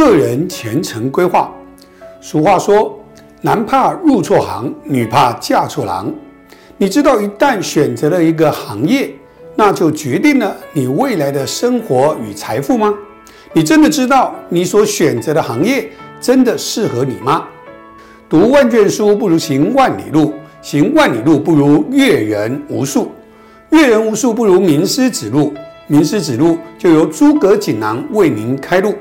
个人前程规划。俗话说：“男怕入错行，女怕嫁错郎。”你知道，一旦选择了一个行业，那就决定了你未来的生活与财富吗？你真的知道你所选择的行业真的适合你吗？读万卷书不如行万里路，行万里路不如阅人无数，阅人无数不如名师指路，名师指路就由诸葛锦囊为您开路。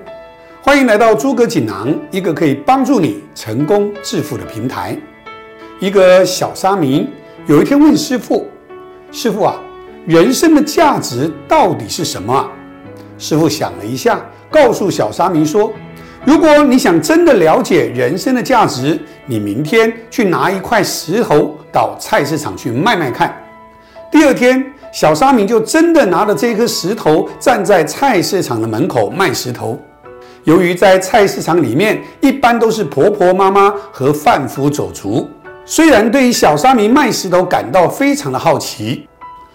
欢迎来到诸葛锦囊，一个可以帮助你成功致富的平台。一个小沙弥有一天问师傅：“师傅啊，人生的价值到底是什么啊？”师傅想了一下，告诉小沙弥说：“如果你想真的了解人生的价值，你明天去拿一块石头到菜市场去卖卖看。”第二天，小沙弥就真的拿着这颗石头，站在菜市场的门口卖石头。由于在菜市场里面，一般都是婆婆妈妈和贩夫走卒，虽然对于小沙弥卖石头感到非常的好奇，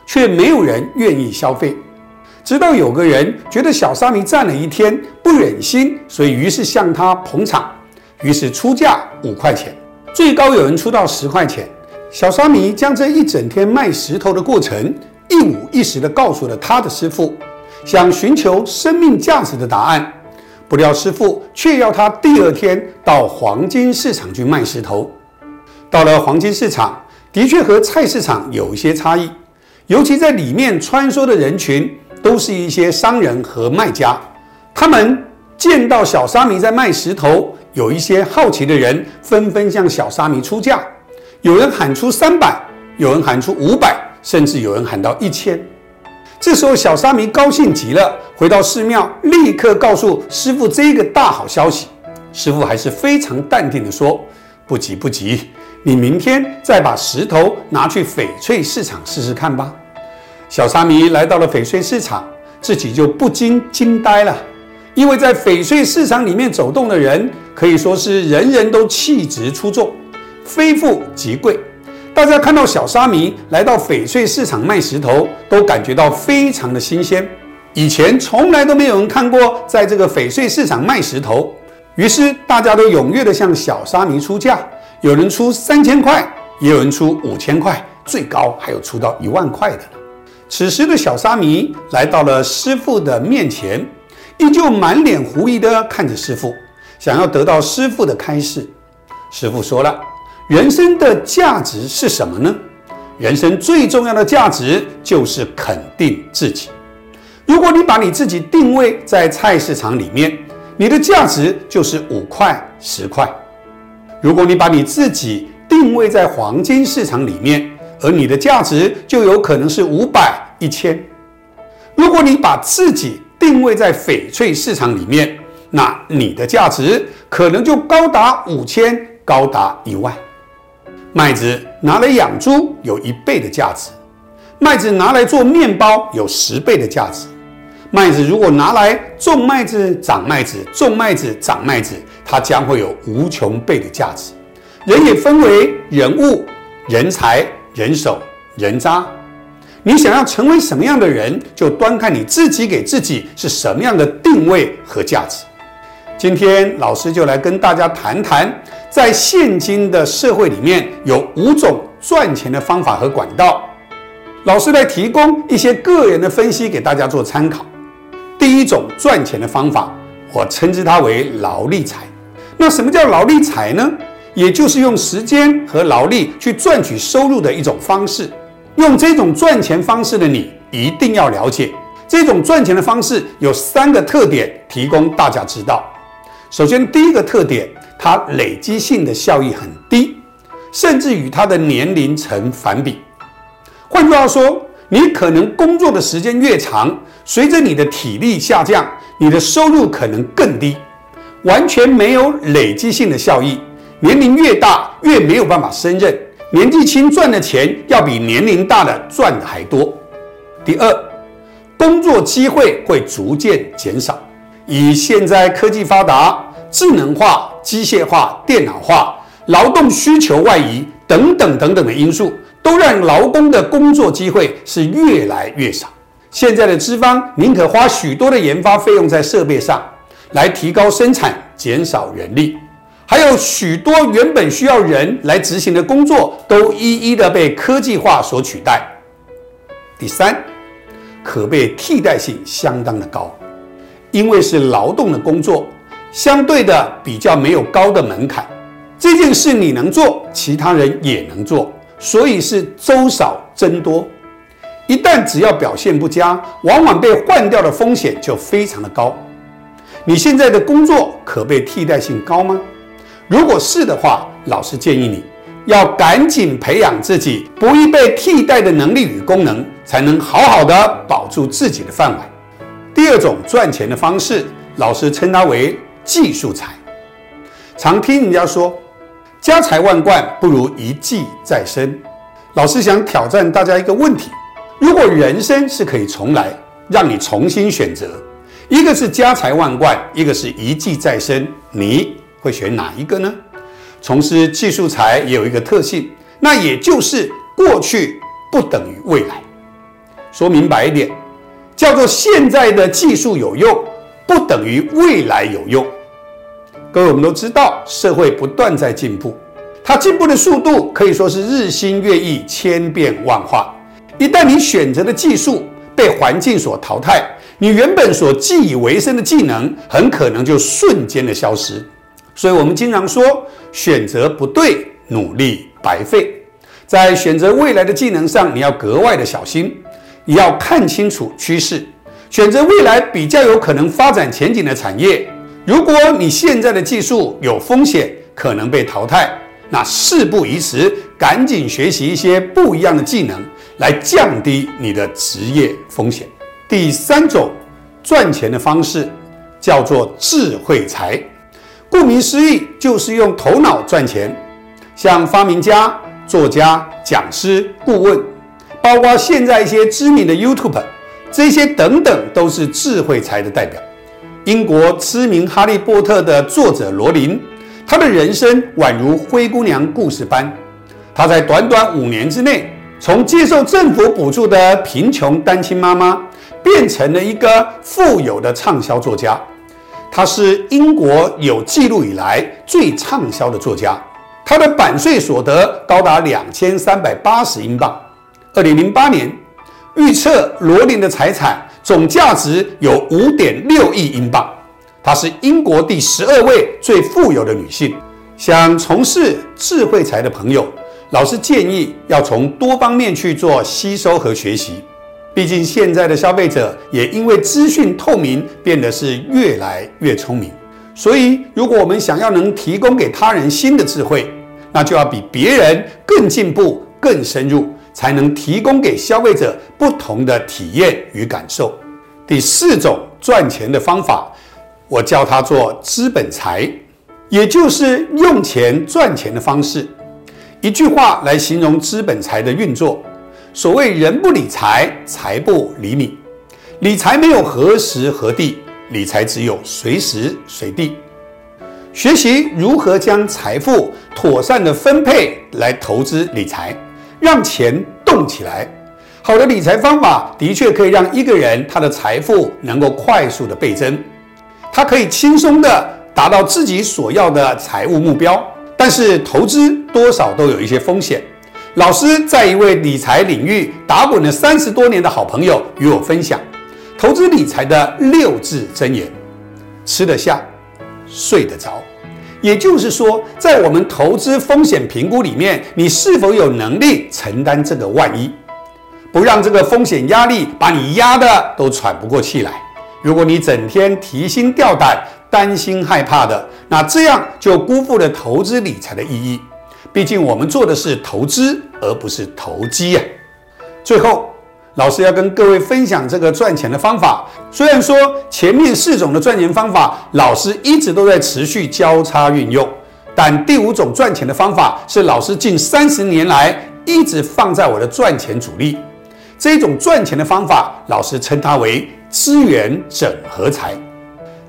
却没有人愿意消费。直到有个人觉得小沙弥站了一天不忍心，所以于是向他捧场，于是出价五块钱，最高有人出到十块钱。小沙弥将这一整天卖石头的过程一五一十地告诉了他的师傅，想寻求生命价值的答案。不料师傅却要他第二天到黄金市场去卖石头。到了黄金市场，的确和菜市场有一些差异，尤其在里面穿梭的人群都是一些商人和卖家。他们见到小沙弥在卖石头，有一些好奇的人纷纷向小沙弥出价，有人喊出三百，有人喊出五百，甚至有人喊到一千。这时候，小沙弥高兴极了，回到寺庙，立刻告诉师傅这个大好消息。师傅还是非常淡定地说：“不急不急，你明天再把石头拿去翡翠市场试试看吧。”小沙弥来到了翡翠市场，自己就不禁惊呆了，因为在翡翠市场里面走动的人，可以说是人人都气质出众，非富即贵。大家看到小沙弥来到翡翠市场卖石头，都感觉到非常的新鲜。以前从来都没有人看过在这个翡翠市场卖石头，于是大家都踊跃的向小沙弥出价，有人出三千块，也有人出五千块，最高还有出到一万块的。此时的小沙弥来到了师傅的面前，依旧满脸狐疑的看着师傅，想要得到师傅的开示。师傅说了。人生的价值是什么呢？人生最重要的价值就是肯定自己。如果你把你自己定位在菜市场里面，你的价值就是五块、十块；如果你把你自己定位在黄金市场里面，而你的价值就有可能是五百、一千；如果你把自己定位在翡翠市场里面，那你的价值可能就高达五千、高达一万。麦子拿来养猪有一倍的价值，麦子拿来做面包有十倍的价值。麦子如果拿来种麦子、长麦子、种麦子、长麦子，它将会有无穷倍的价值。人也分为人物、人才、人手、人渣。你想要成为什么样的人，就端看你自己给自己是什么样的定位和价值。今天老师就来跟大家谈谈。在现今的社会里面，有五种赚钱的方法和管道。老师来提供一些个人的分析给大家做参考。第一种赚钱的方法，我称之它为劳力财。那什么叫劳力财呢？也就是用时间和劳力去赚取收入的一种方式。用这种赚钱方式的你，一定要了解这种赚钱的方式有三个特点，提供大家知道。首先，第一个特点。它累积性的效益很低，甚至与它的年龄成反比。换句话说，你可能工作的时间越长，随着你的体力下降，你的收入可能更低，完全没有累积性的效益。年龄越大，越没有办法胜任。年纪轻赚的钱要比年龄大的赚的还多。第二，工作机会会逐渐减少。以现在科技发达。智能化、机械化、电脑化、劳动需求外移等等等等的因素，都让劳工的工作机会是越来越少。现在的资方宁可花许多的研发费用在设备上，来提高生产，减少人力。还有许多原本需要人来执行的工作，都一一的被科技化所取代。第三，可被替代性相当的高，因为是劳动的工作，相对的比较没有高的门槛。这件事你能做，其他人也能做，所以是周少增多。一旦只要表现不佳，往往被换掉的风险就非常的高。你现在的工作可被替代性高吗？如果是的话，老师建议你要赶紧培养自己不易被替代的能力与功能，才能好好的保住自己的饭碗。第二种赚钱的方式，老师称它为技术财。常听人家说，家财万贯不如一技在身。老师想挑战大家一个问题：如果人生是可以重来，让你重新选择，一个是家财万贯，一个是一技在身，你？会选哪一个呢？从事技术才也有一个特性，那也就是过去不等于未来。说明白一点，叫做现在的技术有用，不等于未来有用。各位，我们都知道，社会不断在进步，它进步的速度可以说是日新月异、千变万化。一旦你选择的技术被环境所淘汰，你原本所既以为生的技能，很可能就瞬间的消失。所以，我们经常说，选择不对，努力白费。在选择未来的技能上，你要格外的小心，你要看清楚趋势，选择未来比较有可能发展前景的产业。如果你现在的技术有风险，可能被淘汰，那事不宜迟，赶紧学习一些不一样的技能，来降低你的职业风险。第三种赚钱的方式叫做智慧财。顾名思义，就是用头脑赚钱。像发明家、作家、讲师、顾问，包括现在一些知名的 YouTube，这些等等，都是智慧财的代表。英国知名《哈利波特》的作者罗琳，她的人生宛如灰姑娘故事般。她在短短五年之内，从接受政府补助的贫穷单亲妈妈，变成了一个富有的畅销作家。她是英国有记录以来最畅销的作家，她的版税所得高达两千三百八十英镑。二零零八年预测罗琳的财产总价值有五点六亿英镑，她是英国第十二位最富有的女性。想从事智慧财的朋友，老师建议要从多方面去做吸收和学习。毕竟现在的消费者也因为资讯透明，变得是越来越聪明。所以，如果我们想要能提供给他人新的智慧，那就要比别人更进步、更深入，才能提供给消费者不同的体验与感受。第四种赚钱的方法，我叫它做资本财，也就是用钱赚钱的方式。一句话来形容资本财的运作。所谓人不理财，财不理你。理财没有何时何地，理财只有随时随地。学习如何将财富妥善的分配来投资理财，让钱动起来。好的理财方法的确可以让一个人他的财富能够快速的倍增，他可以轻松的达到自己所要的财务目标。但是投资多少都有一些风险。老师在一位理财领域打滚了三十多年的好朋友与我分享投资理财的六字真言：吃得下，睡得着。也就是说，在我们投资风险评估里面，你是否有能力承担这个万一，不让这个风险压力把你压得都喘不过气来？如果你整天提心吊胆、担心害怕的，那这样就辜负了投资理财的意义。毕竟我们做的是投资，而不是投机呀。最后，老师要跟各位分享这个赚钱的方法。虽然说前面四种的赚钱方法，老师一直都在持续交叉运用，但第五种赚钱的方法是老师近三十年来一直放在我的赚钱主力。这种赚钱的方法，老师称它为资源整合财。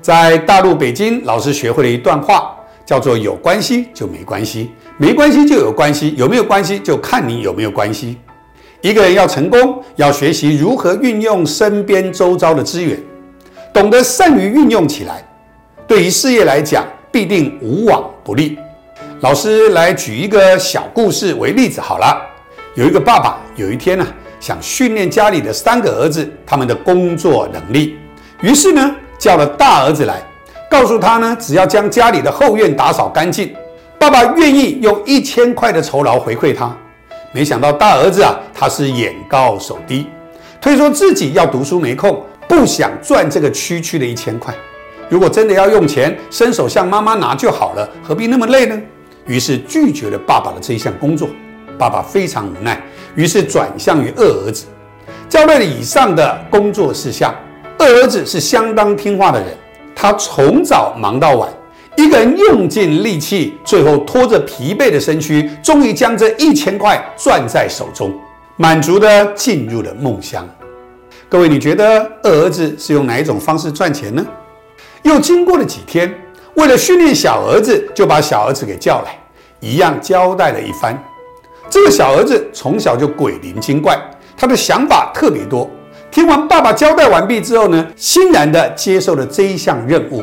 在大陆北京，老师学会了一段话。叫做有关系就没关系，没关系就有关系，有没有关系就看你有没有关系。一个人要成功，要学习如何运用身边周遭的资源，懂得善于运用起来。对于事业来讲必定无往不利。老师来举一个小故事为例子好了。有一个爸爸有一天呢，想训练家里的三个儿子他们的工作能力，于是呢叫了大儿子来，告诉他呢，只要将家里的后院打扫干净，爸爸愿意用一千块的酬劳回馈他。没想到大儿子啊，他是眼高手低，推说自己要读书没空，不想赚这个区区的一千块。如果真的要用钱，伸手向妈妈拿就好了，何必那么累呢？于是拒绝了爸爸的这一项工作。爸爸非常无奈，于是转向于二儿子，交代了以上的工作事项。二儿子是相当听话的人，他从早忙到晚，一个人用尽力气，最后拖着疲惫的身躯，终于将这一千块攥在手中，满足的进入了梦乡。各位，你觉得二儿子是用哪一种方式赚钱呢？又经过了几天，为了训练小儿子，就把小儿子给叫来，一样交代了一番。这个小儿子从小就鬼灵精怪，他的想法特别多。听完爸爸交代完毕之后呢，欣然的接受了这一项任务，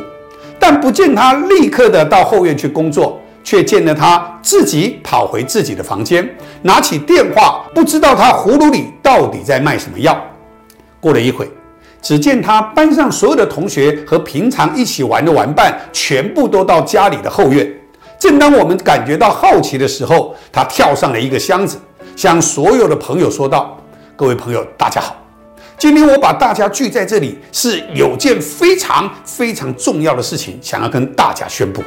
但不见他立刻的到后院去工作，却见了他自己跑回自己的房间，拿起电话，不知道他葫芦里到底在卖什么药。过了一会，只见他班上所有的同学和平常一起玩的玩伴，全部都到家里的后院。正当我们感觉到好奇的时候，他跳上了一个箱子，向所有的朋友说道：“各位朋友，大家好！今天我把大家聚在这里，是有件非常非常重要的事情，想要跟大家宣布。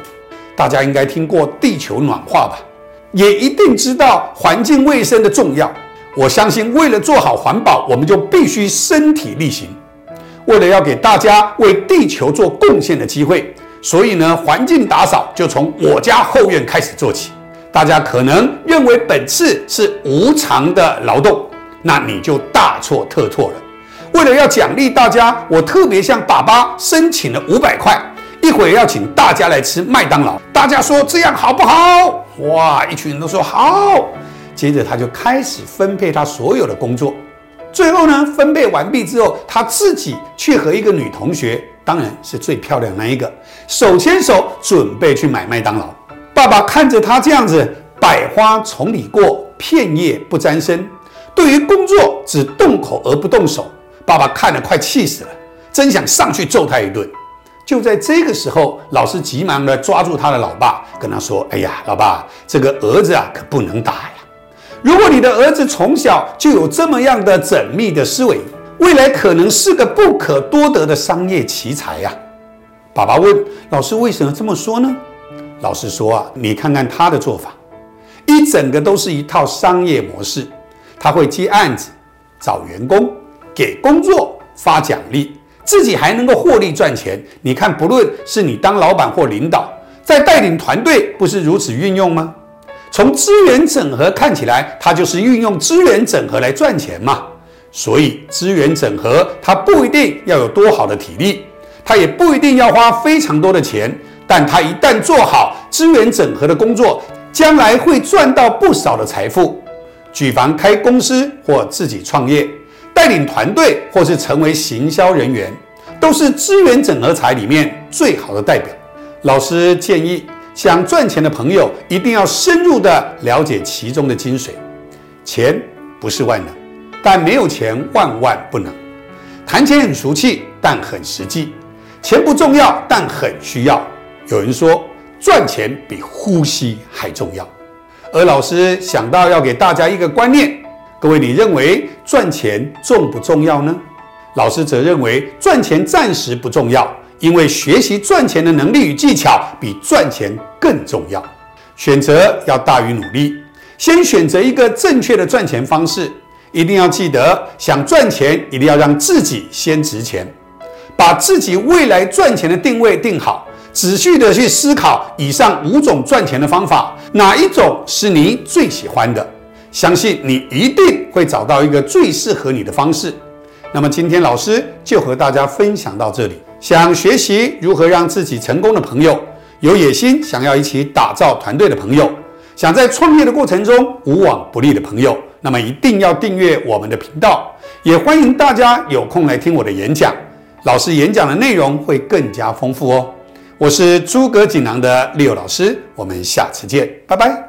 大家应该听过地球暖化吧？也一定知道环境卫生的重要。我相信，为了做好环保，我们就必须身体力行。为了要给大家为地球做贡献的机会。”所以呢，环境打扫就从我家后院开始做起。大家可能认为本次是无偿的劳动，那你就大错特错了。为了要奖励大家，我特别向爸爸申请了五百块，一会儿要请大家来吃麦当劳。大家说这样好不好？哇，一群人都说好。接着他就开始分配他所有的工作。最后呢，分配完毕之后，他自己去和一个女同学。当然是最漂亮那一个，手牵手准备去买麦当劳。爸爸看着他这样子，百花丛里过，片叶不沾身。对于工作只动口而不动手，爸爸看了快气死了，真想上去揍他一顿。就在这个时候，老师急忙的抓住他的老爸，跟他说：“哎呀，老爸，这个儿子啊，可不能打呀！如果你的儿子从小就有这么样的缜密的思维。”未来可能是个不可多得的商业奇才呀！爸爸问老师：“为什么这么说呢？”老师说：“啊，你看看他的做法，一整个都是一套商业模式。他会接案子、找员工、给工作、发奖励，自己还能够获利赚钱。你看，不论是你当老板或领导，在带领团队，不是如此运用吗？从资源整合看起来，他就是运用资源整合来赚钱嘛。”所以资源整合，它不一定要有多好的体力，它也不一定要花非常多的钱，但它一旦做好资源整合的工作，将来会赚到不少的财富。举凡开公司或自己创业、带领团队或是成为行销人员，都是资源整合财里面最好的代表。老师建议，想赚钱的朋友一定要深入的了解其中的精髓。钱不是万能。但没有钱万万不能。谈钱很俗气，但很实际。钱不重要，但很需要。有人说，赚钱比呼吸还重要。而老师想到要给大家一个观念：各位，你认为赚钱重不重要呢？老师则认为，赚钱暂时不重要，因为学习赚钱的能力与技巧比赚钱更重要。选择要大于努力，先选择一个正确的赚钱方式。一定要记得，想赚钱一定要让自己先值钱，把自己未来赚钱的定位定好，仔细的去思考以上五种赚钱的方法，哪一种是你最喜欢的？相信你一定会找到一个最适合你的方式。那么今天老师就和大家分享到这里。想学习如何让自己成功的朋友，有野心想要一起打造团队的朋友，想在创业的过程中无往不利的朋友。那么一定要订阅我们的频道，也欢迎大家有空来听我的演讲。老师演讲的内容会更加丰富哦。我是诸葛锦囊的 Leo 老师，我们下次见，拜拜。